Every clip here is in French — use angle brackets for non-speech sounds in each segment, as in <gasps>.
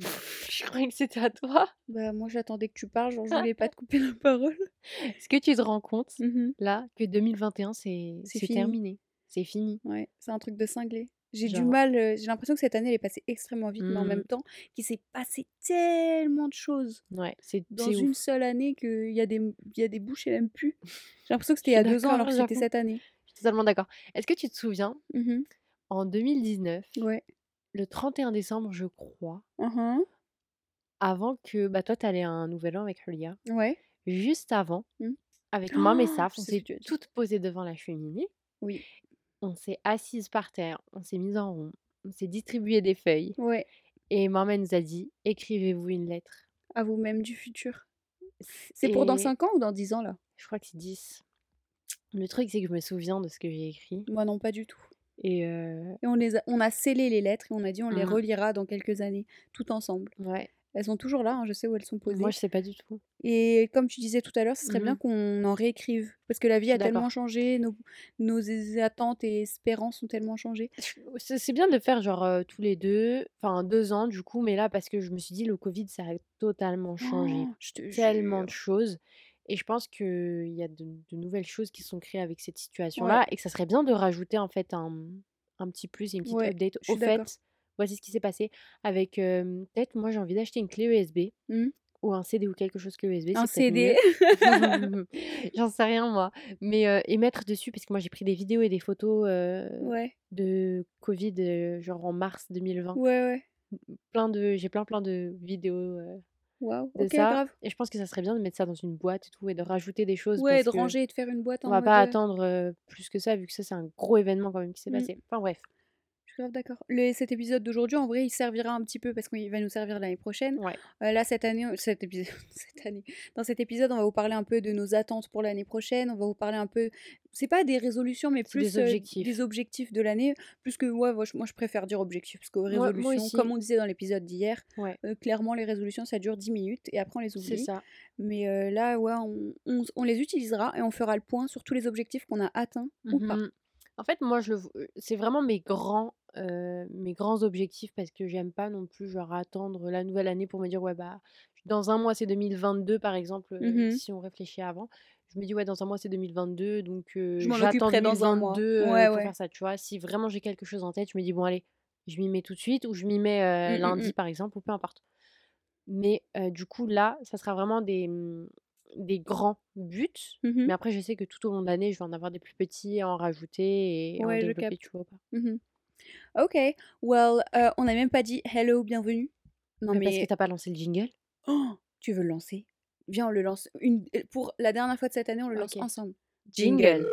<laughs> Je croyais que c'était à toi. Bah, moi, j'attendais que tu parles, genre, je <laughs> voulais pas te couper la parole. Est-ce que tu te rends compte, Mmh là, que 2021, c'est terminé? C'est fini. Ouais, c'est un truc de cinglé. J'ai du mal, heu, j'ai l'impression que cette année, elle est passée extrêmement vite, mais en même Mmh. temps, qu'il s'est passé tellement de choses Ouais, c'est dans une ouf. seule année qu'il y a des y a des bouches, et même plus. <laughs> J'ai l'impression que c'était il y a 2 ans alors que c'était cette année. Je suis totalement d'accord. Est-ce que tu te souviens, Mmh mh. en 2019, Ouais. Le 31 décembre, je crois, Mmh mh. avant que bah, toi, tu allais à un nouvel an avec Julia. Ouais. Juste avant, Mmh. avec Mom et Oh, Saf, on s'est toutes posées devant la cheminée. Oui. On s'est assises par terre, on s'est mises en rond, on s'est distribué des feuilles Ouais. et maman nous a dit: «Écrivez-vous une lettre». À vous-même du futur. C'est pour dans Et 5 ans ou dans 10 ans, là? je crois que c'est 10. Le truc, c'est que je me souviens de ce que j'ai écrit Moi non, pas du tout. Et heu Et on les a on a scellé les lettres et on a dit: «On les Mmh. relira dans quelques années, tout ensemble». Ouais. Elles sont toujours là, hein, je sais où elles sont posées. Moi, je sais pas du tout. Et comme tu disais tout à l'heure, ce serait Mmh bien mh. qu'on en réécrive parce que la vie a tellement changé, nos nos attentes et espérances ont tellement changé. C'est bien de le faire genre, heu, tous les 2, enfin 2 ans du coup, mais là parce que je me suis dit: «Le covid, ça a totalement changé Je te tellement de choses» et je pense qu'il y a de de nouvelles choses qui sont créées avec cette Ouais. situation-là et que ça serait bien de rajouter en fait un, un petit plus et une petite Ouais, update. Au fait, voici ce qui s'est passé avec, peut-être moi j'ai envie d'acheter une clé USB Mmh. ou un CD ou quelque chose clé USB, Un CD. <laughs> <laughs> J'en sais rien moi, mais et mettre dessus parce que moi j'ai pris des vidéos et des photos, Ouais. de covid, genre en mars 2020. Ouais, ouais. Plein de j'ai plein, plein de vidéos, de ça grave. et je pense que ça serait bien de mettre ça dans une boîte et tout et de rajouter des choses Ouais, parce de que ranger et de faire une boîte on va mode, pas heu attendre, plus que ça vu que ça c'est un gros événement quand même qui s'est Mmh. passé. Enfin bref. Grave d'accord. Le cet épisode d'aujourd'hui, en vrai, il servira un petit peu parce qu'il va nous servir l'année prochaine. Ouais. Heu, là, cette année, <laughs> cet épisode cette année, dans cet épisode, on va vous parler un peu de nos attentes pour l'année prochaine. On va vous parler un peu c'est pas des résolutions, mais C'est plus, des heu, objectifs. des objectifs de l'année. Plus que ouais, moi je préfère dire objectifs parce que résolutions, comme on disait dans l'épisode d'hier, Ouais. heu, clairement les résolutions ça dure 10 minutes et après on les C'est oublie. ça. Mais là, ouais, on on s on les utilisera et on fera le point sur tous les objectifs qu'on a atteints ou pas. En fait, moi je le c'est vraiment mes grands, heu, mes grands objectifs parce que j'aime pas non plus genre attendre la nouvelle année pour me dire: «Ouais, bah, dans 1 mois c'est 2022» par exemple, Mmh mh. si on réfléchit avant. Je me dis: «Ouais, dans 1 mois c'est 2022 donc m'en j'attends occuperai dans 1 mois. 2022, heu, Ouais, pour ouais. faire ça», tu vois? Si vraiment j'ai quelque chose en tête, je me dis: «Bon allez, je m'y mets tout de suite» ou je m'y mets, Mmh, mmh lundi par exemple ou peu importe. Mais du coup là, ça sera vraiment des, des grands buts, Mmh mais après je sais que tout au long de l'année, je vais en avoir des plus petits à en rajouter et en Ouais, je développer, tu vois pas? Mmh mh. OK, well, heu, on a même pas dit hello, bienvenue. Non Mais parce que mais tu as pas lancé le jingle? tu veux le lancer? Viens, on le lance une pour la dernière fois de cette année, on le lance ensemble. Jingle.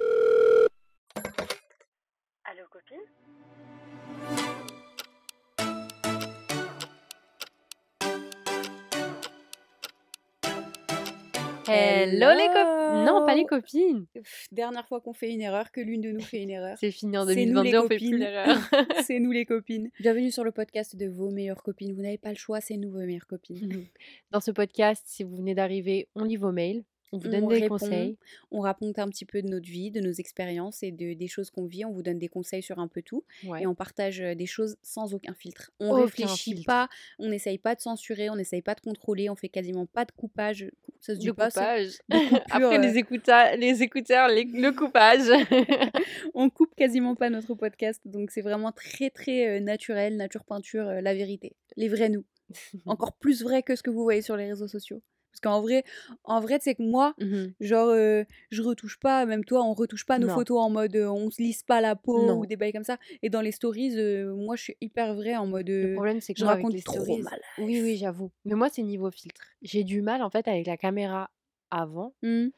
Hello les cop non, pas les copines! Pff, dernière fois qu'on fait une erreur, que l'une de nous fait une erreur. C'est fini en C'est nous les 2022, on fait plus copines. l'erreur. <laughs> C'est nous les copines. Bienvenue sur le podcast de vos meilleures copines. Vous n'avez pas le choix, c'est nous vos meilleures copines. <laughs> Dans ce podcast, si vous venez d'arriver, on lit vos mails, on vous donne On des répond, conseils. on raconte un petit peu de notre vie, de nos expériences et de des choses qu'on vit. On vous donne des conseils sur un peu tout Ouais. et on partage, des choses sans aucun filtre. On Aucun réfléchit filtre. pas, on n'essaye pas de censurer, on n'essaye pas de contrôler, on fait quasiment pas de coupage. Cou ça se dit Le pas coupage. De <laughs> coupure, Après heu les écouteurs les écouteurs, les le coupage. <laughs> On coupe quasiment pas notre podcast, donc c'est vraiment très, très, naturel, nature peinture, la vérité. Les vrais nous. <laughs> Encore plus vrai que ce que vous voyez sur les réseaux sociaux. Parce qu'en vrai en vrai, tu sais que moi, Mmh mh. genre, heu, je retouche pas, même toi, on retouche pas nos Non. photos en mode, heu, on se lisse pas la peau ou des bails comme ça et dans les stories, heu, moi je suis hyper vraie en mode, Le problème, c'est que je raconte les trop stories ma oui, oui, j'avoue. Mais moi, c'est niveau filtre. J'ai du mal en fait avec la caméra avant, Mmh.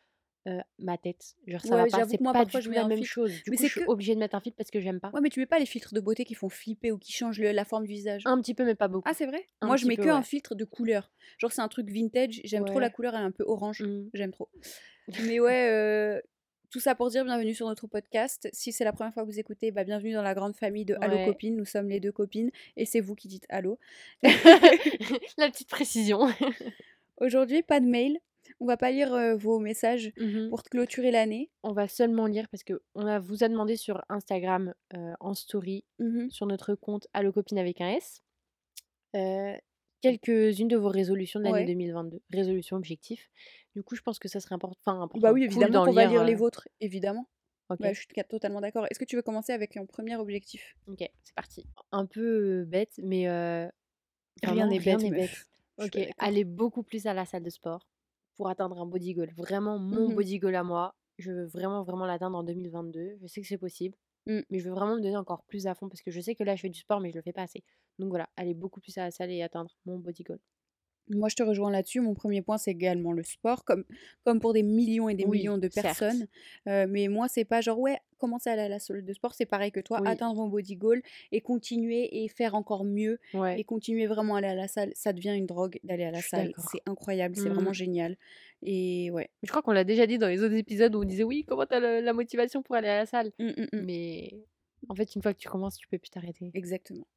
Heu, ma tête. Genre ça Ouais, va pas, c'est pas du tout la même filtre. chose. Du Mais coup, je suis que obligée de mettre un filtre parce que j'aime pas. Ouais, mais tu mets pas les filtres de beauté qui font flipper ou qui changent le la forme du visage? Un petit peu, mais pas beaucoup. Ah, c'est vrai? Un Moi, je mets peu, que un filtre de couleur. Genre, c'est un truc vintage, j'aime trop la couleur, elle est un peu orange. Mmh. J'aime trop. <laughs> Mais ouais, heu, tout ça pour dire bienvenue sur notre podcast. Si c'est la première fois que vous écoutez, bah, bienvenue dans la grande famille de Allo copines. Nous sommes les 2 copines et c'est vous qui dites allô. <laughs> <laughs> La petite précision. Aujourd'hui, pas de mail. On va pas lire, vos messages Mmh mh. pour clôturer l'année. On va seulement lire parce qu'on a vous a demandé sur Instagram, en story, Mmh mh. sur notre compte Allo copine avec un S, heu, quelques-unes de vos résolutions de l'année Ouais. 2022, résolutions, objectifs. Du coup, je pense que ça serait import enfin Bah important, oui, cool évidemment d'en qu'on va lire, les vôtres, évidemment. Bah, je suis totalement d'accord. Est-ce que tu veux commencer avec un premier objectif? OK, c'est parti. Un peu, bête, mais Rien n'est rien bête, meuf. bête. <laughs> OK, aller beaucoup plus à la salle de sport pour atteindre un body goal. Vraiment mon Mmh mh. body goal à moi. Je veux vraiment, vraiment l'atteindre en 2022. Je sais que c'est possible, Mmh. mais je veux vraiment me donner encore plus à fond parce que je sais que là, je fais du sport, mais je le fais pas assez. Donc voilà, aller beaucoup plus à la salle et atteindre mon body goal. Moi, je te rejoins là-dessus. Mon premier point, c'est également le sport, comme comme pour des millions et des Oui, millions de personnes. Heu, mais moi, c'est pas genre: «Ouais, commencer à aller à la salle de sport», c'est pareil que toi, Oui. atteindre mon body goal et continuer et faire encore mieux et continuer vraiment à aller à la salle. Ça devient une drogue d'aller à la Je salle. C'est incroyable, c'est vraiment Mmh. génial et ouais. Je crois qu'on l'a déjà dit dans les autres épisodes où on disait: «Oui, comment tu as le la motivation pour aller à la salle?» Mmh, mmh. mais en fait, une fois que tu commences, tu peux plus t'arrêter. Exactement.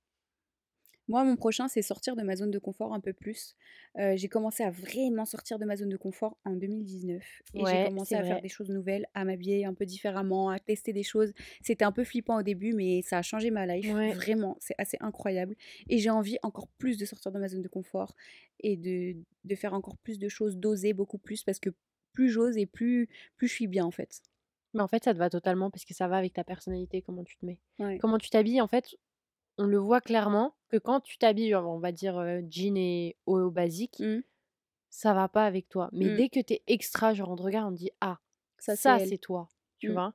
Moi, mon prochain, c'est sortir de ma zone de confort un peu plus. Heu, j'ai commencé à vraiment sortir de ma zone de confort en 2019 et j'ai commencé à faire des choses nouvelles, à m'habiller un peu différemment, à tester des choses. C'était un peu flippant au début, mais ça a changé ma life. Ouais. Vraiment, c'est assez incroyable et j'ai envie encore plus de sortir de ma zone de confort et de de faire encore plus de choses, d'oser beaucoup plus parce que plus j'ose et plus plus je suis bien, en fait. Mais en fait, ça te va totalement parce que ça va avec ta personnalité, comment tu te mets. Ouais. Comment tu t'habilles, en fait, on le voit clairement que quand tu t'habilles, on va dire, jean et haut basique, Mmh. ça va pas avec toi. Mais Mmh. dès que tu es extra, genre, on te regarde, on dit: «Ah, Ça, c'est ça, elle. c'est toi», tu Mmh. vois?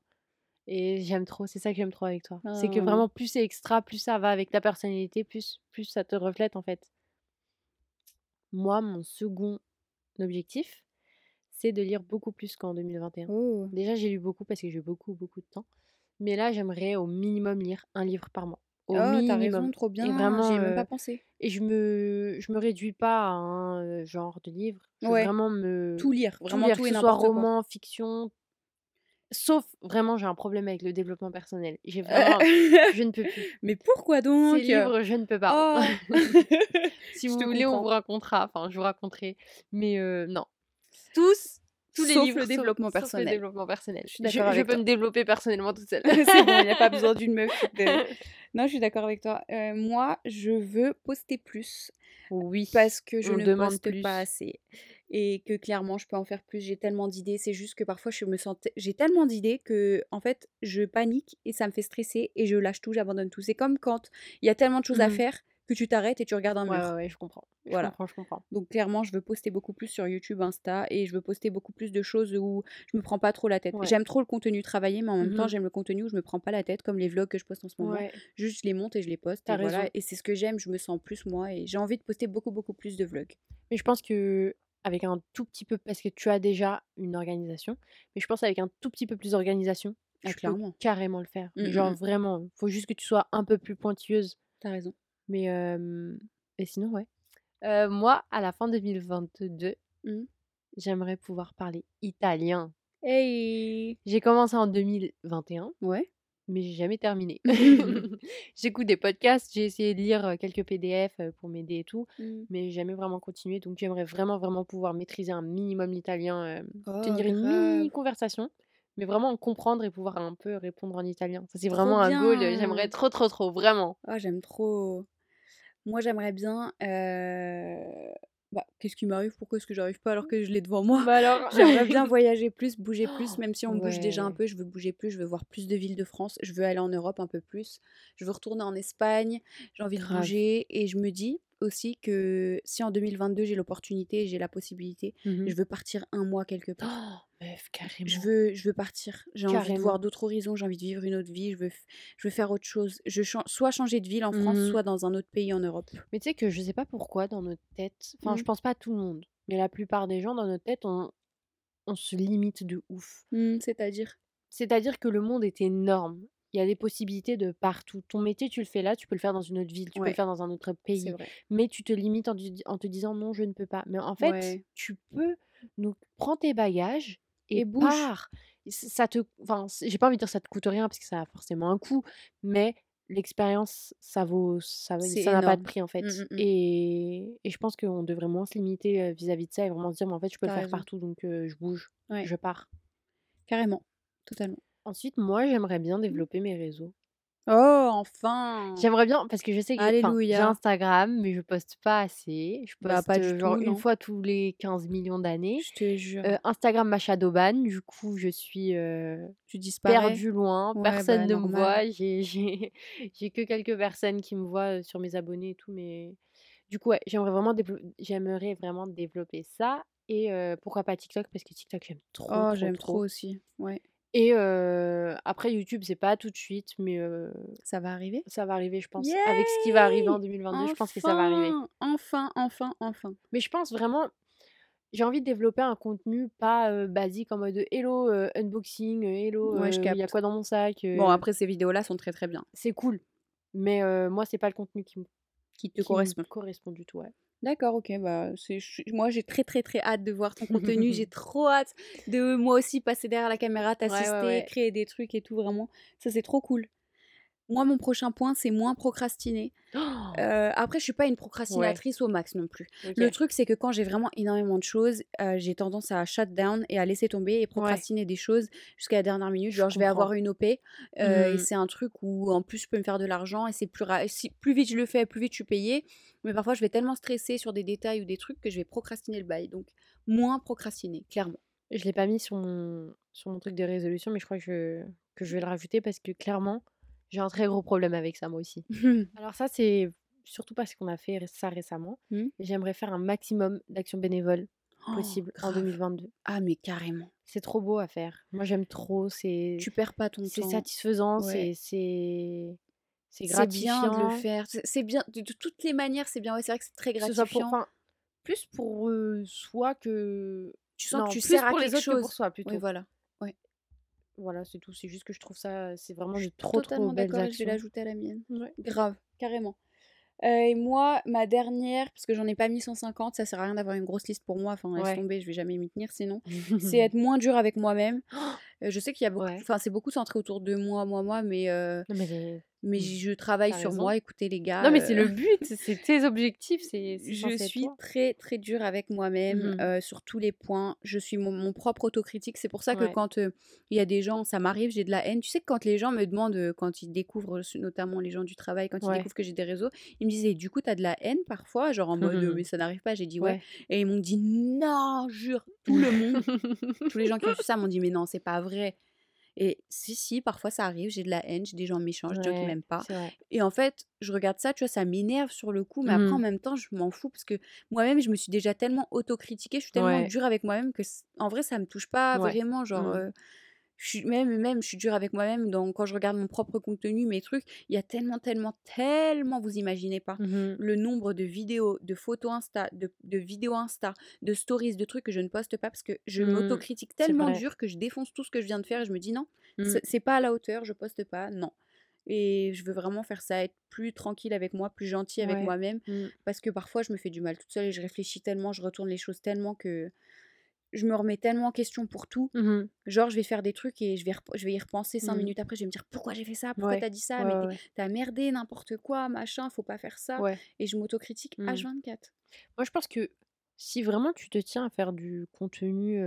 Et j'aime trop, c'est ça que j'aime trop avec toi. C'est que Oh. vraiment plus c'est extra, plus ça va avec ta personnalité, plus plus ça te reflète, en fait. Moi, mon second objectif, c'est de lire beaucoup plus qu'en 2021. Oh! Déjà, j'ai lu beaucoup parce que j'ai eu beaucoup, beaucoup de temps. Mais là, j'aimerais au minimum lire un livre par mois. Au Oh, as raison, minimum. trop Et bien, j'y vraiment, ai même pas pensé. et je me je me réduis pas à un, genre de livre. Je veux Ouais. vraiment me Tout lire, tout vraiment lire, tout que et ce soit quoi. roman, fiction. Sauf vraiment, j'ai un problème avec le développement personnel. J'ai vraiment <laughs> je ne peux plus. Mais pourquoi Ces donc? livres, je ne peux pas. Oh! <laughs> <laughs> Si vous voulez, on vous racontera, enfin, je vous raconterai. Mais non. Tous, tous les Sauf livres le sauf développement sauf le personnel. développement personnel. Je suis Je je peux toi. me développer personnellement toute seule. <laughs> C'est bon, il y a pas <laughs> besoin d'une meuf <laughs> non, je suis d'accord avec toi. Heu, moi, je veux poster plus Oui, parce que je ne demande poste plus. pas assez et que clairement, je peux en faire plus. J'ai tellement d'idées, c'est juste que parfois je me sens j'ai tellement d'idées qu'en fait, je panique et ça me fait stresser et je lâche tout, j'abandonne tout. C'est comme quand il y a tellement de choses à Mmh mh. faire que tu t'arrêtes et tu regardes un Ouais, mur. ouais, je comprends. Je Voilà. comprends, je comprends. Donc clairement, je veux poster beaucoup plus sur YouTube, Insta et je veux poster beaucoup plus de choses où je me prends pas trop la tête. Ouais. J'aime trop le contenu travaillé, mais en même Mmh temps, mh. j'aime le contenu où je me prends pas la tête, comme les vlogs que je poste en ce moment. Ouais. Juste, je les monte et je les poste et voilà et c'est ce que j'aime, je me sens plus moi et j'ai envie de poster beaucoup, beaucoup plus de vlogs. Mais je pense qu'avec un tout petit peu parce que tu as déjà une organisation, mais je pense avec un tout petit peu plus d'organisation, Ah tu peux carrément le faire. Mmh, mmh Genre mh. vraiment, faut juste que tu sois un peu plus pointilleuse. Tu as raison. Mais et sinon, ouais. Moi, à la fin 2022, Mmh. j'aimerais pouvoir parler italien. Hey! J'ai commencé en 2021, Ouais. mais j'ai jamais terminé. <laughs> <laughs> J'écoute des podcasts, j'ai essayé de lire, quelques PDF, pour m'aider et tout, Mmh. mais j'ai jamais vraiment continué. Donc j'aimerais vraiment, vraiment pouvoir maîtriser un minimum l'italien, hem, Oh, tenir une mini conversation, mais vraiment comprendre et pouvoir un peu répondre en italien. Ça, c'est vraiment un goal, j'aimerais trop, trop, trop, vraiment. Ah, j'aime trop. Moi, j'aimerais bien, bah, qu'est-ce qui m'arrive? Pourquoi est-ce que j'arrive pas alors que je l'ai devant moi? Bah alors? <laughs> J'aimerais bien <laughs> voyager plus, bouger plus, même si on bouge déjà un Ouais. peu, je veux bouger plus, je veux voir plus de villes de France, je veux aller en Europe un peu plus, je veux retourner en Espagne, j'ai envie de bouger et je me dis aussi que si en 2022 j'ai l'opportunité j'ai la possibilité, Mmh je veux partir un mois quelque part. Meuf, Je carrément. veux je veux partir, j'ai envie de voir d'autres horizons, j'ai envie de vivre une autre vie, je veux je veux faire autre chose. Je chan soit changer de ville en France, Mmh mh. soit dans un autre pays en Europe. Mais tu sais que je sais pas pourquoi dans notre tête, enfin, je Mmh. pense pas à tout le monde, mais la plupart des gens dans notre tête, on on se limite de ouf. Mmh, c'est-à-dire? C'est-à-dire que le monde est énorme. Il y a des possibilités de partout. Ton métier, tu le fais là, tu peux le faire dans une autre ville, tu peux le faire dans un autre pays, mais tu te limites en te di en te disant: «Non, je ne peux pas». Mais en fait, Ouais. tu peux. Donc prends tes bagages et Et bouge. pars. Ça te enfin, j'ai pas envie de dire ça te coûte rien parce que ça a forcément un coût, mais l'expérience, ça vaut ça ça n'a pas de prix, en fait. Mmh, mmh mh. Et et je pense qu'on devrait moins se limiter, vis-à-vis de ça et vraiment se dire: «Mais en fait, je peux le faire partout, donc je bouge, Ouais. je pars». Carrément, totalement. Ensuite, moi, j'aimerais bien Mmh. développer mes réseaux. Oh, enfin! J'aimerais bien parce que je sais que enfin, j'ai. Instagram, mais je poste pas assez. Je Bah, poste, pas du heu, genre tout, 1 non. fois tous les 15 millions d'années. Je te jure. Heu, Instagram m'a shadowban, du coup je suis, Tu disparais? perdue loin, Ouais, personne bah, ne me normal. voit. J'ai j'ai <laughs> j'ai que quelques personnes qui me voient, heu, sur mes abonnés et tout, mais du coup, ouais, j'aimerais vraiment j'aimerais vraiment développer ça et pourquoi pas TikTok parce que TikTok j'aime trop, Oh, trop, j'aime trop trop aussi, ouais. Et après YouTube, c'est pas tout de suite, mais Ça va arriver? ça va arriver, je pense. Avec ce qui va arriver en Yay! 2022, je pense que ça va arriver. Enfin! Enfin, enfin, enfin. Mais je pense vraiment j'ai envie de développer un contenu pas, basique en mode, «Hello, unboxing, hello, Ouais, il y a quoi dans mon sac?» Bon, après ces vidéos-là sont très, très bien. c'est cool, mais moi, c'est pas le contenu qui me Qui te qui me correspond. correspond du tout, ouais. D'accord, OK, bah, c'est moi, j'ai très, très, très hâte de voir ton contenu. J'ai <laughs> trop hâte de moi aussi passer derrière la caméra, Ouais, ouais, t'assister, ouais. créer des trucs et tout, vraiment. Ça, c'est trop cool. Moi, mon prochain point, c'est moins procrastiner. Heu, après, je suis pas une Ouais. procrastinatrice au max non plus. Le truc, c'est que quand j'ai vraiment énormément de choses, heu, j'ai tendance à shut down et à laisser tomber et Ouais. procrastiner des choses jusqu'à la dernière minute. Genre, je vais avoir une OP, heu, et Mmh. c'est un truc où, en plus, je peux me faire de l'argent et c'est plus si plus vite je le fais, plus vite je suis payée. Mais parfois, je vais tellement stresser sur des détails ou des trucs que je vais procrastiner le bail. Donc, moins procrastiner, clairement. Je l'ai pas mis sur mon sur mon truc de résolution, mais je crois que je que je vais le rajouter parce que clairement, j'ai un très gros problème avec ça moi aussi. <laughs> Alors ça, c'est surtout parce qu'on a fait ça récemment. Mmh. J'aimerais faire un maximum d'actions bénévoles Oh, possibles en grave. 2022. Ah, mais carrément. C'est trop beau à faire. Moi, j'aime trop, c'est Tu perds pas ton c'est temps. satisfaisant, Ouais. c'est c'est c'est C'est bien de le gratifiant. faire. C'est bien de de toutes les manières, c'est bien. Ouais, c'est vrai que c'est très soit pour gratifiant. enfin, plus pour, heu, soi que Tu sens non, que tu sers à pour les quelque que pour chose. soi plutôt. Ouais. Voilà, c'est tout. C'est juste que je trouve ça, c'est vraiment Je de suis trop, trop totalement belles d'accord et je vais actions. l'ajouter à la mienne. Ouais. Grave, carrément. Heu, et moi, ma dernière, parce que j'en ai pas mis 150, ça sert à rien d'avoir une grosse liste pour moi, enfin laisse Ouais. tomber, je vais jamais m'y tenir sinon. <laughs> C'est être moins dur avec moi-même. Heu, <gasps> je sais qu'il y a beaucoup Ouais. enfin c'est beaucoup centré autour de moi, moi, moi, mais Non mais mais mmh, je travaille sur raison. moi. Écoutez les Non gars, mais c'est heu le <laughs> but, c'est tes objectifs, c'est je suis toi. très, très dure avec moi-même, Mmh mh. heu, sur tous les points. Je suis mon mon propre autocritique. C'est pour ça que Ouais. quand, heu, il y a des gens ça m'arrive, j'ai de la haine. Tu sais que quand les gens me demandent, quand ils découvrent, notamment les gens du travail, quand ils Ouais. découvrent que j'ai des réseaux, ils me disent: «Et du coup, tu as de la haine parfois?» genre en mode, <laughs> «Mais ça n'arrive pas». J'ai dit: «Ouais» Ouais. et ils m'ont dit: «Non, jure!» tout le monde, tous les gens qui ont su ça m'ont dit: «Mais non, c'est pas vrai» et si, si, parfois ça arrive, j'ai de la haine, j'ai des gens méchants, j'ai des gens qui Ouais, m'aiment pas et en fait, je regarde ça, tu vois, ça m'énerve sur le coup, mais après en Mmh. même temps, je m'en fous parce que moi-même, je me suis déjà tellement autocritiquée, je suis tellement Ouais. dure avec moi-même que en vrai, ça me touche pas Ouais. vraiment. Genre, Mmh. Je suis même même je suis dure avec moi-même dans quand je regarde mon propre contenu, mes trucs, il y a tellement, tellement, tellement, vous imaginez pas, Mmh mh. le nombre de vidéos, de photos Insta, de de vidéos Insta, de stories, de trucs que je ne poste pas parce que je Mmh. m'autocritique tellement dur que je défonce tout ce que je viens de faire et je me dis: «Non, Mmh. c'est c'est pas à la hauteur, je poste pas, non» et je veux vraiment faire ça, être plus tranquille avec moi, plus gentille avec Ouais. moi-même Mmh. parce que parfois je me fais du mal toute seule et je réfléchis tellement, je retourne les choses tellement que je me remets tellement en question pour tout. Mmh mh. Genre, je vais faire des trucs et je vais je vais y repenser 5 Mmh. minutes après, je vais me dire: «Pourquoi j'ai fait ça? Pourquoi Ouais. tu as dit ça? Ouais, Mais ouais, tu ouais. es tu as merdé, n'importe quoi, machin, faut pas faire ça» et je m'autocritique Mmh. H24. Moi, je pense que si vraiment tu te tiens à faire du contenu,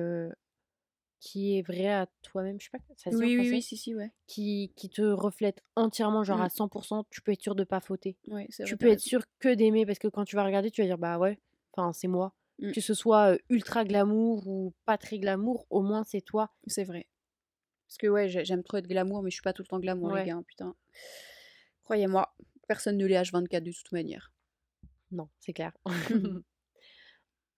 qui est vrai à toi-même, je sais pas, ça se dit en Oui, oui, oui, si, si, ouais. Qui qui te reflète entièrement, genre Mmh. à 100 tu peux être sûr de pas fauter. Tu peux être sûr que d'aimer parce que quand tu vas regarder, tu vas dire: «Bah ouais, enfin c'est moi». Mmh. Que ce soit, ultra glamour ou pas très glamour, au moins c'est toi. C'est vrai. Parce que ouais, j'ai j'aime trop être glamour, mais je suis pas tout le temps glamour, les Ouais. gars, hein, putain. Croyez-moi, personne ne l'est H24 de toute manière. Non, c'est clair. Heu, <laughs>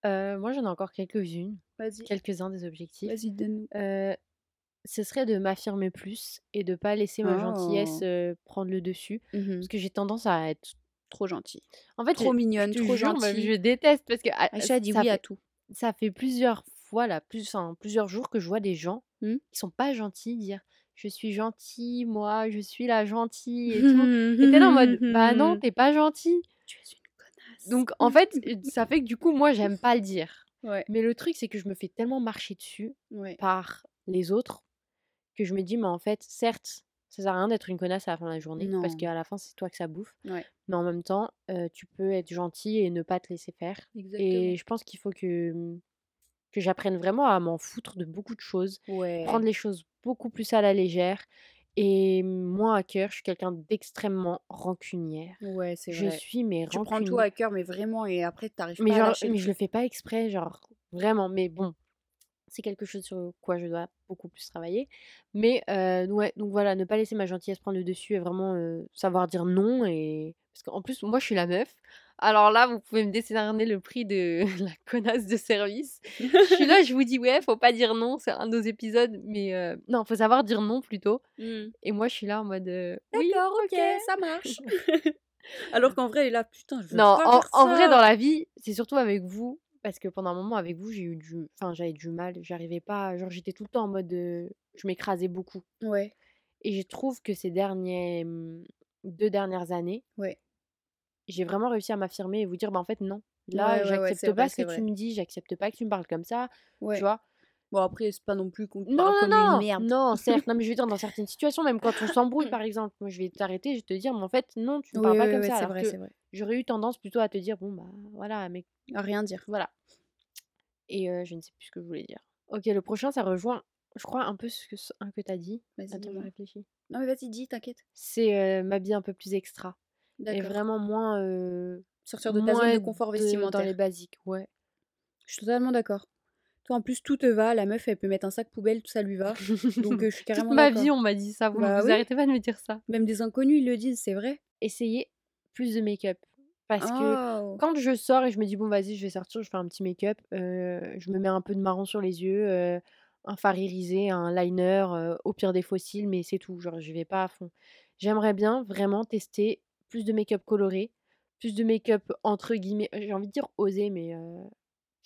<laughs> moi, j'en ai encore quelques-unes, Vas-y. quelques-uns des objectifs. Vas-y, donne-nous. Ce serait de m'affirmer plus et de pas laisser ma gentillesse, Oh! prendre le dessus. Mmh Parce que j'ai tendance à être Trop gentille. en fait, Trop mignonne, trop jure, gentille. je déteste parce que à Aïcha dit oui à tout. ça fait plusieurs fois là, plus plusieurs jours que je vois des gens Mmh. qui sont pas gentils dire: «Je suis gentil, moi, je suis la gentille» et tout et tu es là en mode: «Bah non, <laughs> tu es pas gentil». Tu es une connasse. Donc en <laughs> fait, ça fait que du coup, moi, j'aime pas le dire. Ouais, Mais le truc, c'est que je me fais tellement marcher dessus ouais. par les autres que je me dis: «Mais en fait, certes, ça sert à rien d'être une connasse à la fin de la journée parce Non. qu'à la fin, c'est toi que ça bouffe. Ouais. Mais en même temps, tu peux être gentil et ne pas te laisser faire» Exactement. et je pense qu'il faut que, que j'apprenne vraiment à m'en foutre de beaucoup de choses, Ouais. prendre les choses beaucoup plus à la légère Et moi, à cœur, je suis quelqu'un d'extrêmement rancunière. Ouais, c'est Je vrai. suis mais Tu prends tout rancunière. à cœur, mais vraiment, et après, t'arrives pas à genre, lâcher le mais je le fais pas exprès, genre vraiment. Mais bon, c'est quelque chose sur quoi je dois beaucoup plus travailler. Mais euh, ouais, donc voilà, ne pas laisser ma gentillesse prendre le dessus et vraiment euh, savoir dire non. Et parce qu'en plus, moi, je suis la meuf. Alors là, vous pouvez me décerner le prix de <laughs> la connasse de service. Je suis là, je vous dis ouais, faut pas dire non, c'est un de nos épisodes, mais euh, non, faut savoir dire non plutôt. Mmh. Et moi, je suis là en mode oui, D'accord, ok, ça marche. <laughs> Alors qu'en vrai, là, putain, je veux Non, pas en, dire en vrai, dans la vie, c'est surtout avec vous. Parce que pendant un moment, avec vous, j'ai eu du... Enfin, j'avais du mal. J'arrivais pas... Genre, j'étais tout le temps en mode... euh, Je m'écrasais beaucoup. Ouais, Et je trouve que ces derniers... deux dernières années, ouais. j'ai vraiment réussi à m'affirmer et vous dire, bah en fait, non. Ouais, Là, ouais, ouais, c'est j'accepte pas vrai, ce que tu me dis, j'accepte pas que tu me parles comme ça. Tu vois? Bon, après, c'est pas non plus qu'on Non, non, non, une merde. non, <laughs> certes. Non, mais je veux dire, dans certaines situations, même quand on s'embrouille, par exemple, moi, je vais t'arrêter, je vais te dire, mais en fait, non, tu Oui, parles pas oui, comme ça. c'est vrai, c'est vrai. j'aurais eu tendance plutôt à te dire, bon, bah voilà, mais À rien dire. Voilà. Et euh, je ne sais plus ce que je voulais dire. Ok, le prochain, ça rejoint, je crois, un peu ce que, un que tu as dit. Vas-y, Attends, je réfléchis. Non, mais vas-y, dis, t'inquiète. C'est euh, m'habiller un peu plus extra. Et D'accord. vraiment moins, euh, Sortir de ta zone de confort de- dans les vestimentaire. basiques. Ouais. Je suis totalement d'accord. Toi, en plus, tout te va. La meuf, elle peut mettre un sac poubelle, tout ça lui va. Donc, euh, je suis <laughs> Toute carrément ma d'accord. vie, on m'a dit ça. Vous, Bah vous oui. arrêtez pas de me dire ça. Même des inconnus, ils le disent, c'est vrai. Essayez plus de make-up. Parce que Oh. quand je sors et je me dis, bon, vas-y, je vais sortir, je fais un petit make-up, euh, je me mets un peu de marron sur les yeux, euh, un fard irisé, un liner, euh, au pire des fossiles, mais c'est tout. Genre, je vais pas à fond. J'aimerais bien vraiment tester plus de make-up coloré, plus de make-up entre guillemets, j'ai envie de dire oser, mais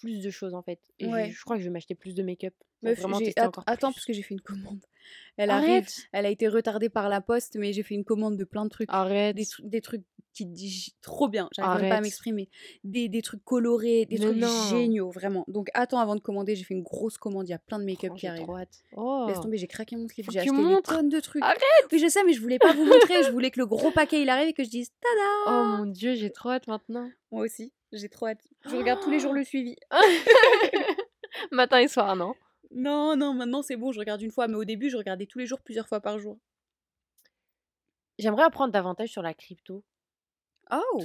plus de choses en fait. Et je- Ouais. je, crois que je vais m'acheter plus de make-up Meuf, vraiment j'ai- tester att- encore attends, plus. parce que j'ai fait une commande. Elle arrive, Arrête, elle a été retardée par la poste, mais j'ai fait une commande de plein de trucs. arrête, Des, tru- des trucs qui disent trop bien, j'arrive pas à m'exprimer. Des, des trucs colorés, des Mais trucs non. géniaux, vraiment. Donc attends avant de commander, j'ai fait une grosse commande, il y a plein de make-up Oh, qui arrivent. hâte. Oh, Laisse tomber, j'ai craqué mon slip, j'ai acheté des tonnes de trucs. Arrête. Oui, je sais, mais je voulais pas vous montrer, je voulais que le gros paquet il arrive et que je dise tada oh mon dieu, j'ai trop hâte maintenant. Moi aussi, j'ai trop hâte. Je regarde tous les jours le <gasps> suivi. <laughs> Matin et soir, non? Non, non, maintenant c'est bon, je regarde une fois, mais au début je regardais tous les jours, plusieurs fois par jour. J'aimerais apprendre davantage sur la crypto. Oh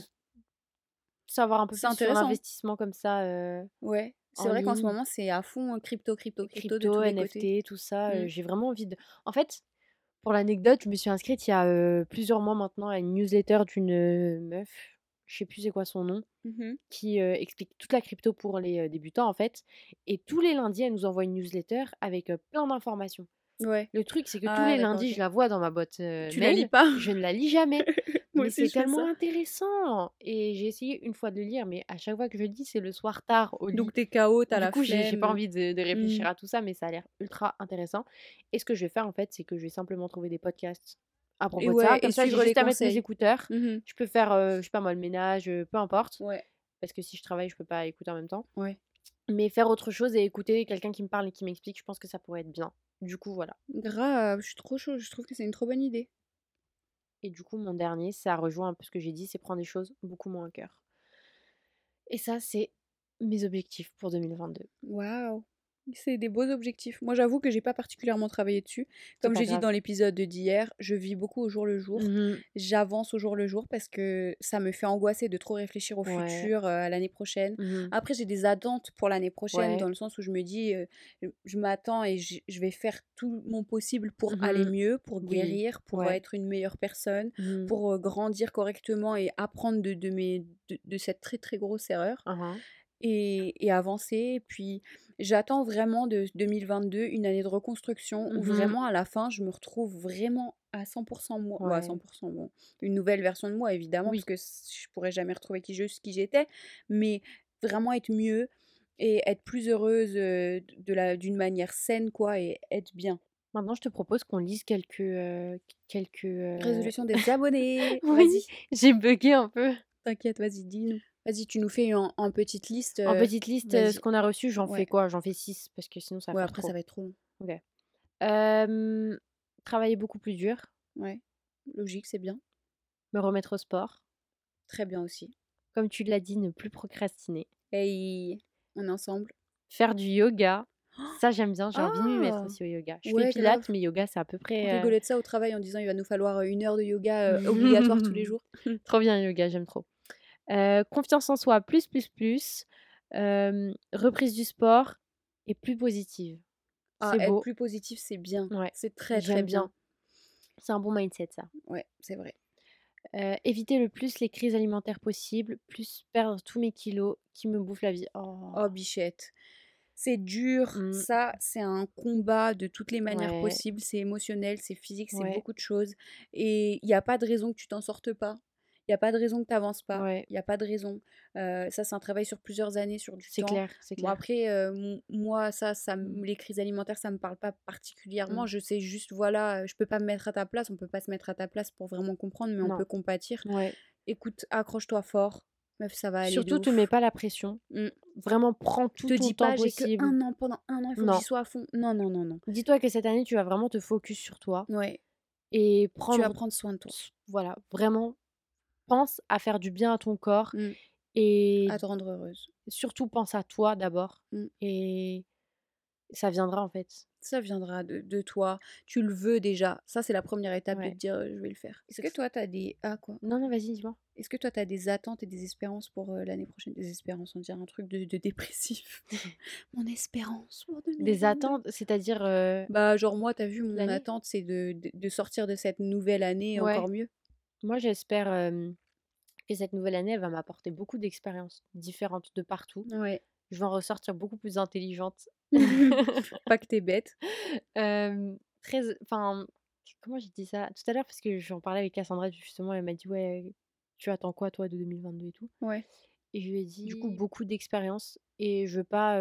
Savoir un peu C'est plus sur l'investissement comme ça, euh, Ouais, c'est vrai qu'en ce moment c'est à fond hein, crypto, crypto, crypto, de crypto, tous NFT, côtés. tout ça. euh, Mm. j'ai vraiment envie de... En fait, pour l'anecdote, je me suis inscrite il y a euh, plusieurs mois maintenant à une newsletter d'une euh, meuf, je sais plus c'est quoi son nom, Mhm. qui euh, explique toute la crypto pour les euh, débutants en fait. Et tous les lundis, elle nous envoie une newsletter avec euh, plein d'informations. Ouais. Le truc, c'est que tous Ah, les lundis, je la vois dans ma boîte Tu la mail. lis pas Je ne la lis jamais. <laughs> Moi mais c'est tellement intéressant. Et j'ai essayé une fois de le lire, mais à chaque fois que je le lis, c'est le soir tard au lit. Donc t'es KO, t'as Du la coup, j'ai pas envie de, de réfléchir Mm. à tout ça, mais ça a l'air ultra intéressant. Et ce que je vais faire, en fait, c'est que je vais simplement trouver des podcasts à propos Et de ça. Comme et ça, j'ai les juste à mettre mes écouteurs. Mhm. Je peux faire, euh, je sais pas moi, le ménage, euh, peu importe. Ouais, Parce que si je travaille, je peux pas écouter en même temps. ouais. Mais faire autre chose et écouter quelqu'un qui me parle et qui m'explique, je pense que ça pourrait être bien. Du coup, voilà. Grave, je suis trop chaud, je trouve que c'est une trop bonne idée. Et du coup, mon dernier, ça rejoint un peu ce que j'ai dit, c'est prendre des choses beaucoup moins à cœur. Et ça, c'est mes objectifs pour 2022. Waouh. C'est des beaux objectifs. Moi, j'avoue que j'ai pas particulièrement travaillé dessus. Comme j'ai dit dans l'épisode d'hier, je vis beaucoup au jour le jour. Mhm. J'avance au jour le jour parce que ça me fait angoisser de trop réfléchir au Ouais. futur, euh, à l'année prochaine. Mhm. Après, j'ai des attentes pour l'année prochaine, Ouais. dans le sens où je me dis, euh, je- m'attends et je, vais faire tout mon possible pour aller Mhm. mieux, pour Oui. guérir, pour Ouais. être une meilleure personne, pour euh, grandir correctement et apprendre de, de, mes, de, de cette très très grosse erreur Mhm. et, et avancer. Et puis, j'attends vraiment de 2022 une année de reconstruction où Mhm. vraiment à la fin, je me retrouve vraiment à 100% moi. Bon, à Ouais. 100%, bon, une nouvelle version de moi, évidemment, Oui. parce que je pourrais jamais retrouver qui je qui j'étais, mais vraiment être mieux et être plus heureuse de la d'une manière saine, quoi, et être bien. Maintenant, je te propose qu'on lise quelques. euh, quelques euh, Résolution des <laughs> abonnés. Oui, Vas-y, j'ai bugué un peu. t'inquiète, vas-y, dis-nous. Vas-y, tu nous fais en, en petite liste. En euh, petite liste, euh, ce qu'on a reçu, j'en Ouais. fais quoi? J'en fais 6 parce que sinon ça va Ouais, après, trop. ça va être trop long. Ok. Euh, travailler beaucoup plus dur, Ouais, logique, c'est bien. me remettre au sport. Très bien aussi. Comme tu l'as dit, ne plus procrastiner. Hey, on est ensemble. Faire du yoga. Ça, <gasps> j'aime bien, j'ai envie de m'y mettre aussi au yoga. Je Ouais, fais pilates, grave. mais yoga, c'est à peu On près, heu rigolait de ça au travail en disant: «Il va nous falloir, 1 heure de yoga, obligatoire tous les <laughs> jours». Trop bien yoga, j'aime trop. Confiance en soi, plus, plus, plus. Reprise du sport et plus positive. Ah, C'est être beau. plus positif, c'est bien. Ouais, C'est très, très bien. bien. C'est un bon mindset ça. Ouais, c'est vrai. Éviter le plus les crises alimentaires possibles, plus perdre tous mes kilos qui me bouffent la vie. Oh! Oh bichette, c'est dur, Mmh. ça, c'est un combat de toutes les manières Ouais. possibles. C'est émotionnel, c'est physique, c'est Ouais. beaucoup de choses et il y a pas de raison que tu t'en sortes pas. Il y a pas de raison que tu avances pas. Ouais. Il y a pas de raison. Heu, ça, c'est un travail sur plusieurs années, sur du C'est temps. clair, c'est Bon clair. après, heu, m moi ça ça les crises alimentaires, ça me parle pas particulièrement. Mmh. Je sais juste, voilà, heu, je peux pas me mettre à ta place, on peut pas se mettre à ta place pour vraiment comprendre, mais on peut compatir. Ouais. Écoute, accroche-toi fort, meuf, ça va aller Surtout te mets pas la pression. Mmh. Vraiment prends tout Te ton dis temps pas: «J'ai possible. que 1 an, pendant 1 an, il faut que Non. j'y sois à fond». Non, non, non, non. Dis-toi que cette année, tu vas vraiment te focus sur toi Ouais. et Tu vas prendre soin de toi. voilà, vraiment, pense à faire du bien à ton corps Mmh. et À te rendre heureuse. surtout pense à toi d'abord Mmh. et ça viendra en fait. Ça viendra de de toi. Tu le veux déjà. Ça, c'est la première étape de te dire, «Je vais le faire». Est-ce que toi, tu as des ah quoi? Non, non, vas-y, dis-moi. Est-ce que toi, tu as des attentes et des espérances pour, l'année prochaine? Des espérances, on dirait un truc de de dépressif. <laughs> Mon espérance pour Des 2022. attentes, c'est-à-dire, Bah, genre moi, tu as vu, mon attente, c'est de de de sortir de cette nouvelle année Ouais. encore mieux. Moi, j'espère, que cette nouvelle année, elle va m'apporter beaucoup d'expériences différentes de partout. Ouais. Je vais en ressortir beaucoup plus intelligente. <laughs> <laughs> Pas que tu es bête. Très enfin, comment j'ai dit ça? Tout à l'heure parce que j'en parlais avec Cassandra justement, elle m'a dit: «Ouais, tu attends quoi toi de 2022 et tout?» Ouais. et je lui ai Du coup dit: «Beaucoup d'expérience et je veux pas,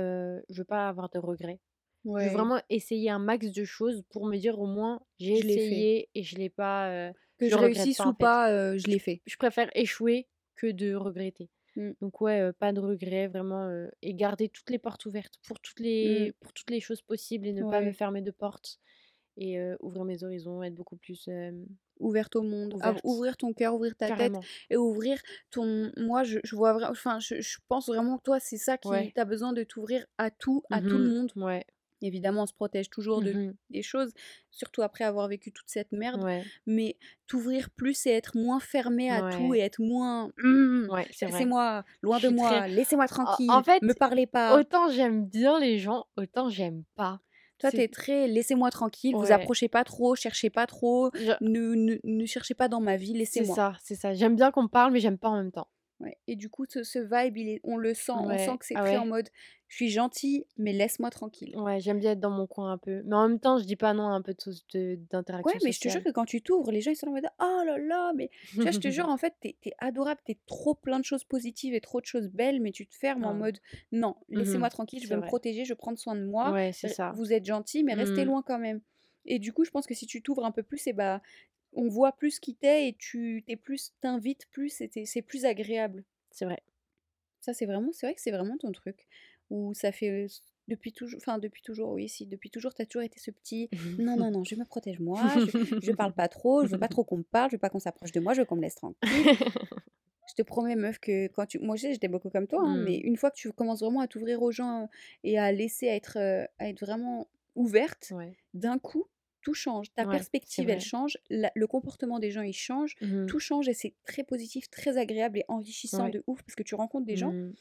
je veux pas avoir de regrets». Je veux vraiment essayer un max de choses pour me dire au moins: «J'ai essayé et je l'ai pas, Que je je réussisse pas en ou fait». pas, heu, je l'ai fait. Je préfère échouer que de regretter. Mmh. Donc ouais, heu, pas de regrets vraiment, heu et garder toutes les portes ouvertes pour toutes les pour toutes les choses possibles et ne pas me fermer de porte et ouvrir mes horizons, être beaucoup plus, Ouverte au monde, ouvrir ton cœur, ouvrir ta tête et ouvrir ton moi je je vois vra enfin je je pense vraiment que toi c'est ça qui Ouais. tu as besoin de t'ouvrir à tout, à tout le Mmh monde. Ouais. Évidemment, on se protège toujours de Mmh mh. des choses, surtout après avoir vécu toute cette merde, Ouais. mais t'ouvrir plus et être moins fermée à tout et être moins: «Mmh, Ouais, c'est vrai. laissez-moi, loin de très moi, laissez-moi tranquille, en fait, me parlez pas». autant j'aime bien les gens, autant j'aime pas. Toi, tu C'est es très: «Laissez-moi tranquille, vous approchez pas trop, cherchez pas trop, Je ne ne ne cherchez pas dans ma vie, c'est laissez-moi». ça, c'est ça. J'aime bien qu'on me parle, mais j'aime pas en même temps. Ouais et du coup ce ce vibe il est on le sent, on sent que c'est Ah en mode: «Je suis gentille, mais laisse-moi tranquille». Ouais, j'aime bien être dans mon coin un peu, mais en même temps, je dis pas non à un peu de Ouais, d'interaction mais je te jure que quand tu t'ouvres, les gens ils sont en mode: «Oh là là, mais» <laughs> tu vois, je te jure en fait, tu es tu es adorable, tu es trop plein de choses positives et trop de choses belles, mais tu te fermes en Ah. mode: «Non, Mmh laissez-moi mh. tranquille, je veux me protéger, je veux prendre soin de moi, Ouais, c'est ça. vous êtes gentils, mais restez Mmh. loin quand même» et du coup, je pense que si tu t'ouvres un peu plus et bah, on voit plus qui tu es et tu tu es plus tu invites plus et c'est plus agréable. C'est vrai. Ça, c'est vraiment c'est vrai que c'est vraiment ton truc, où ça fait, depuis touj enfin depuis toujours, oui si, depuis toujours tu as toujours été ce petit: <laughs> «Non, non, non, je me protège moi, je je parle pas trop, je veux pas <laughs> trop qu'on me parle, je veux pas qu'on s'approche de moi, je veux qu'on me laisse tranquille». <laughs> Je te promets meuf que quand tu moi j'étais beaucoup comme toi, hein, mais Mmh. une fois que tu commences vraiment à t'ouvrir aux gens, et à laisser être, heu, à être vraiment ouverte, Ouais. d'un coup, tout change. Ta Ouais, perspective, elle change, la le comportement des gens, il change, Mmh mh. tout change et c'est très positif, très agréable et enrichissant Ouais. de ouf parce que tu rencontres des gens, Mmh.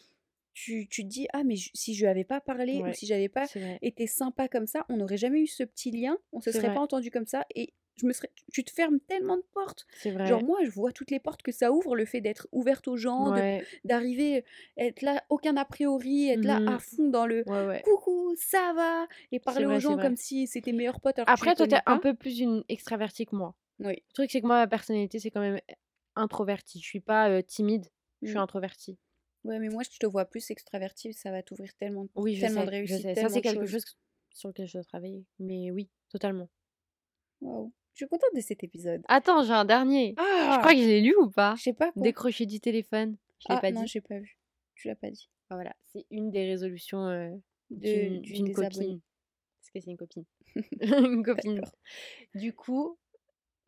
tu tu te dis: «Ah mais si je lui avais pas parlé ou si j'avais pas été sympa comme ça, on n'aurait jamais eu ce petit lien, on se serait vrai. pas entendus comme ça et je me serais» tu te fermes tellement de portes. C'est Genre vrai. moi, je vois toutes les portes que ça ouvre, le fait d'être ouverte aux gens, Ouais. d'arriver, être là, aucun a priori, être là Mmh à mh. fond dans le: Ouais, ouais. «Coucou, ça va?» et parler aux vrai, gens comme si c'était tes meilleurs potes alors Après, toi, tu es connais un peu plus une extravertie que moi. Oui. Le truc, c'est que moi, ma personnalité, c'est quand même introvertie. Je suis pas, timide, je suis Mmh. introvertie. Ouais, mais moi, je te vois plus extravertie, ça va t'ouvrir tellement de portes, Oui, je tellement de je réussite. Ça, c'est quelque chose sur lequel je dois travailler, mais oui, totalement. Waouh, je suis contente de cet épisode. Attends, j'ai un dernier. Je crois Ah! que je l'ai lu ou pas? Je sais pas quoi. Décrocher du téléphone. Je l'ai Ah pas non, dit? j'ai pas vu. Tu l'as pas dit. Voilà, c'est une des résolutions, De d'une copine. Parce que c'est une copine. <laughs> Une copine. Du coup,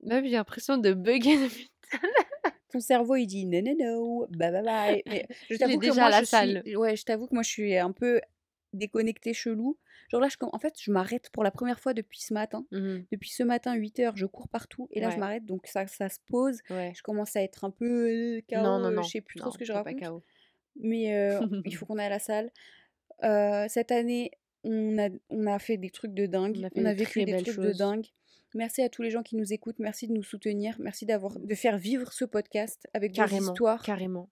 meuf, j'ai l'impression de bugger <laughs> depuis. Ton cerveau, il dit: «No, no, no, bye, bye, bye». Mais <laughs> je t'avoue que déjà moi, à la je salle. suis ouais, je t'avoue que moi, je suis un peu déconnecté chelou. Genre là, je, en fait, je m'arrête pour la première fois depuis ce matin. Mmh Depuis ce matin, 8h, je cours partout et là, je m'arrête. Donc ça, ça se pose. Ouais. Je commence à être un peu euh, KO. Non, non, euh, non. Je sais plus trop ce que je pas raconte. KO. Mais euh, <laughs> il faut qu'on aille à la salle. Euh, cette année, on a, on a fait des trucs de dingue. On a fait On a de vécu des trucs de choses. dingue. Merci à tous les gens qui nous écoutent. Merci de nous soutenir. Merci d'avoir de faire vivre ce podcast avec vos Carrément, histoires, carrément.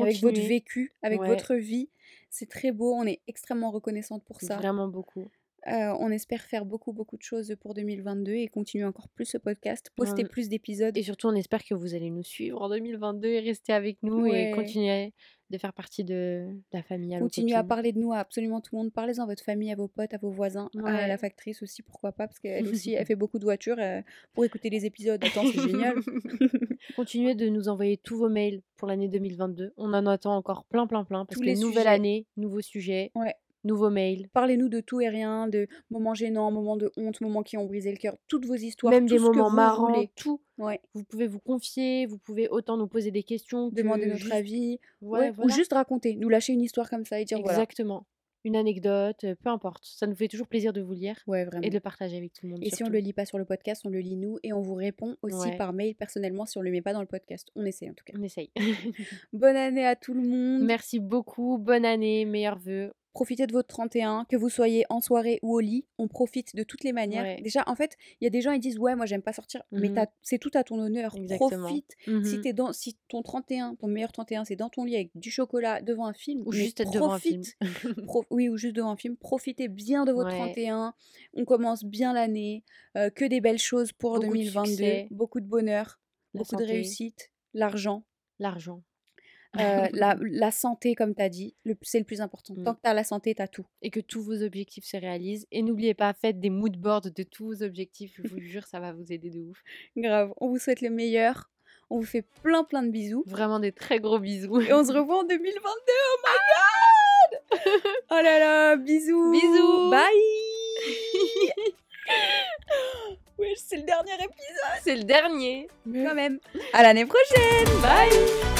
avec votre vécu, avec Ouais. votre vie. C'est très beau. On est extrêmement reconnaissante pour ça. vraiment beaucoup. Euh, on espère faire beaucoup, beaucoup de choses pour 2022 et continuer encore plus ce podcast, poster plus d'épisodes. Et surtout, on espère que vous allez nous suivre en 2022 et rester avec nous et continuer de faire partie de la famille à Continuez à parler de nous à absolument tout le monde. Parlez-en à votre famille, à vos potes, à vos voisins, à la factrice aussi, pourquoi pas, parce qu'elle aussi, elle <laughs> fait beaucoup de voitures euh, pour écouter les épisodes. Attends, c'est génial. <laughs> Continuez de nous envoyer tous vos mails pour l'année 2022. On en attend encore plein, plein, plein. Parce Tous que les nouvelle sujets. année, nouveaux sujets, Ouais. Nouveaux mails. Parlez-nous de tout et rien, de moments gênants, moments de honte, moments qui ont brisé le cœur, toutes vos histoires, Même tout des ce que moments vous marrants, voulez. tout. Ouais. Vous pouvez vous confier, vous pouvez autant nous poser des questions, que Demander notre juste- avis, Ouais, ouais, voilà. ou juste raconter, nous lâcher une histoire comme ça et dire voilà. Exactement. Une anecdote, euh, peu importe. Ça nous fait toujours plaisir de vous lire Ouais, et de le partager avec tout le monde. Et si on le lit pas sur le podcast, on le lit nous et on vous répond aussi Ouais. par mail personnellement si on le met pas dans le podcast. On essaie en tout cas. On essaye. <laughs> Bonne année à tout le monde. Merci beaucoup. Bonne année, meilleurs vœux. Profitez de votre 31, que vous soyez en soirée ou au lit, on profite de toutes les manières. Ouais. Déjà, en fait, il y a des gens ils disent ouais, moi j'aime pas sortir, mais Mhm. c'est tout à ton honneur. Exactement. Profite. Si Mhm. dans, si ton 31, ton meilleur 31, c'est dans ton lit avec du chocolat devant un film, Ou juste devant un film. Pro- oui, ou juste devant un film. Profitez bien de votre Ouais. 31. On commence bien l'année. euh, que des belles choses pour Beaucoup de 2022. succès. Beaucoup de bonheur, La beaucoup de réussite, l'argent, L'argent. Euh, <laughs> la, la santé, comme tu as dit. C'est le plus important. Mm. Tant que tu as la santé, tu as tout. Et que tous vos objectifs se réalisent. Et n'oubliez pas, faites des mood boards de tous vos objectifs. Je vous <laughs> jure, ça va vous aider de ouf. Grave. On vous souhaite le meilleur. On vous fait plein, plein de bisous. Vraiment des très gros bisous. Et on se revoit en 2022. Oh my god! Oh là là, bisous. Bisous. Bye. <laughs> Wesh, c'est le dernier épisode C'est le dernier. quand même. À l'année prochaine. Bye.